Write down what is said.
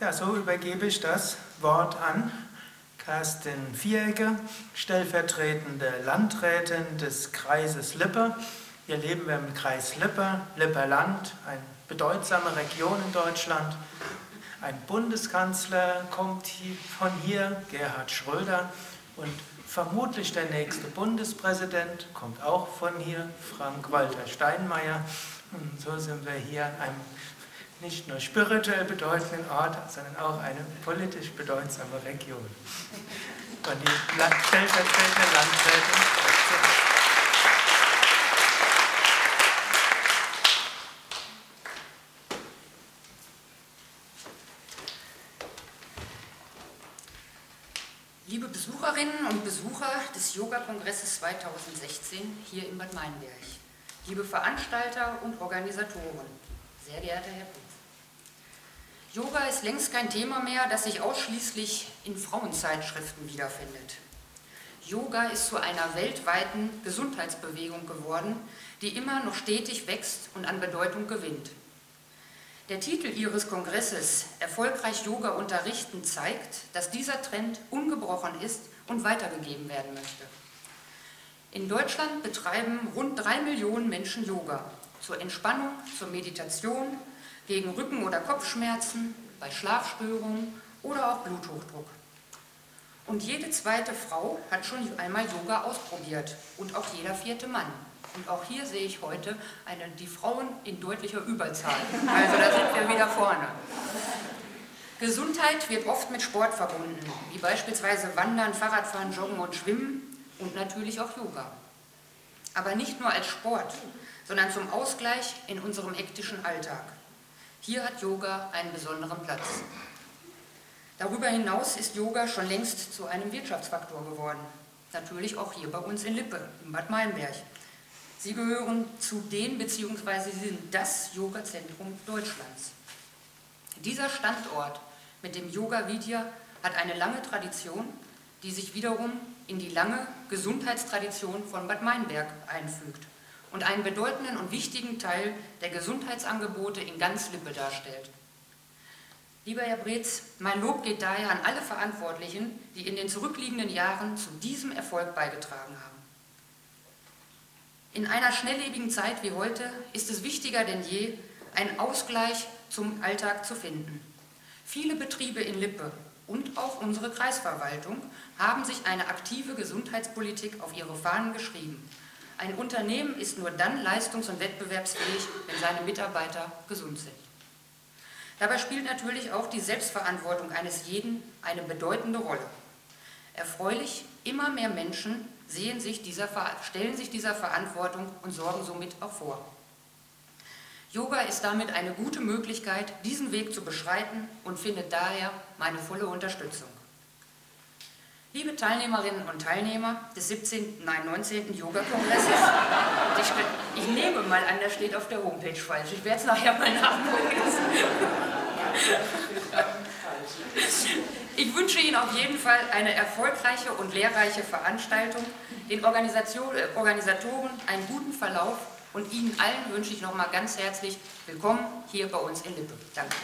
Ja, so übergebe ich das Wort an Kerstin Vierecke, stellvertretende Landrätin des Kreises Lippe. Hier leben wir im Kreis Lippe, Lipper Land, eine bedeutsame Region in Deutschland. Ein Bundeskanzler kommt von hier, Gerhard Schröder, und vermutlich der nächste Bundespräsident kommt auch von hier, Frank-Walter Steinmeier. Und so sind wir hier einem nicht nur spirituell bedeutenden Ort, sondern auch eine politisch bedeutsame Region. Und die stellvertretende Landrätin. Liebe Besucherinnen und Besucher des Yoga-Kongresses 2016 hier in Bad Meinberg, liebe Veranstalter und Organisatoren, sehr geehrter Herr Prinz. Yoga ist längst kein Thema mehr, das sich ausschließlich in Frauenzeitschriften wiederfindet. Yoga ist zu einer weltweiten Gesundheitsbewegung geworden, die immer noch stetig wächst und an Bedeutung gewinnt. Der Titel Ihres Kongresses Erfolgreich Yoga unterrichten zeigt, dass dieser Trend ungebrochen ist und weitergegeben werden möchte. In Deutschland betreiben rund drei Millionen Menschen Yoga zur Entspannung, zur Meditation, gegen Rücken- oder Kopfschmerzen, bei Schlafstörungen oder auch Bluthochdruck. Und jede zweite Frau hat schon einmal Yoga ausprobiert und auch jeder vierte Mann. Und auch hier sehe ich heute eine, die Frauen in deutlicher Überzahl. Also da sind wir wieder vorne. Gesundheit wird oft mit Sport verbunden, wie beispielsweise Wandern, Fahrradfahren, Joggen und Schwimmen und natürlich auch Yoga. Aber nicht nur als Sport, sondern zum Ausgleich in unserem hektischen Alltag. Hier hat Yoga einen besonderen Platz. Darüber hinaus ist Yoga schon längst zu einem Wirtschaftsfaktor geworden. Natürlich auch hier bei uns in Lippe, in Bad Meinberg. Sie gehören zu den bzw. Sie sind das Yoga-Zentrum Deutschlands. Dieser Standort mit dem Yoga Vidya hat eine lange Tradition, die sich wiederum in die lange Gesundheitstradition von Bad Meinberg einfügt und einen bedeutenden und wichtigen Teil der Gesundheitsangebote in ganz Lippe darstellt. Lieber Herr Breetz, mein Lob geht daher an alle Verantwortlichen, die in den zurückliegenden Jahren zu diesem Erfolg beigetragen haben. In einer schnelllebigen Zeit wie heute ist es wichtiger denn je, einen Ausgleich zum Alltag zu finden. Viele Betriebe in Lippe und auch unsere Kreisverwaltung haben sich eine aktive Gesundheitspolitik auf ihre Fahnen geschrieben ein Unternehmen ist nur dann leistungs- und wettbewerbsfähig, wenn seine Mitarbeiter gesund sind. Dabei spielt natürlich auch die Selbstverantwortung eines jeden eine bedeutende Rolle. Erfreulich, immer mehr Menschen sich dieser, stellen sich dieser Verantwortung und sorgen somit auch vor. Yoga ist damit eine gute Möglichkeit, diesen Weg zu beschreiten und findet daher meine volle Unterstützung. Liebe Teilnehmerinnen und Teilnehmer des 17., nein, 19. Yoga-Kongresses, ich, ich, nehme mal an, das steht auf der Homepage falsch. Ich werde es nachher mal nachgucken. Ich wünsche Ihnen auf jeden Fall eine erfolgreiche und lehrreiche Veranstaltung, den Organisatoren einen guten Verlauf und Ihnen allen wünsche ich nochmal ganz herzlich willkommen hier bei uns in Lippe. Danke.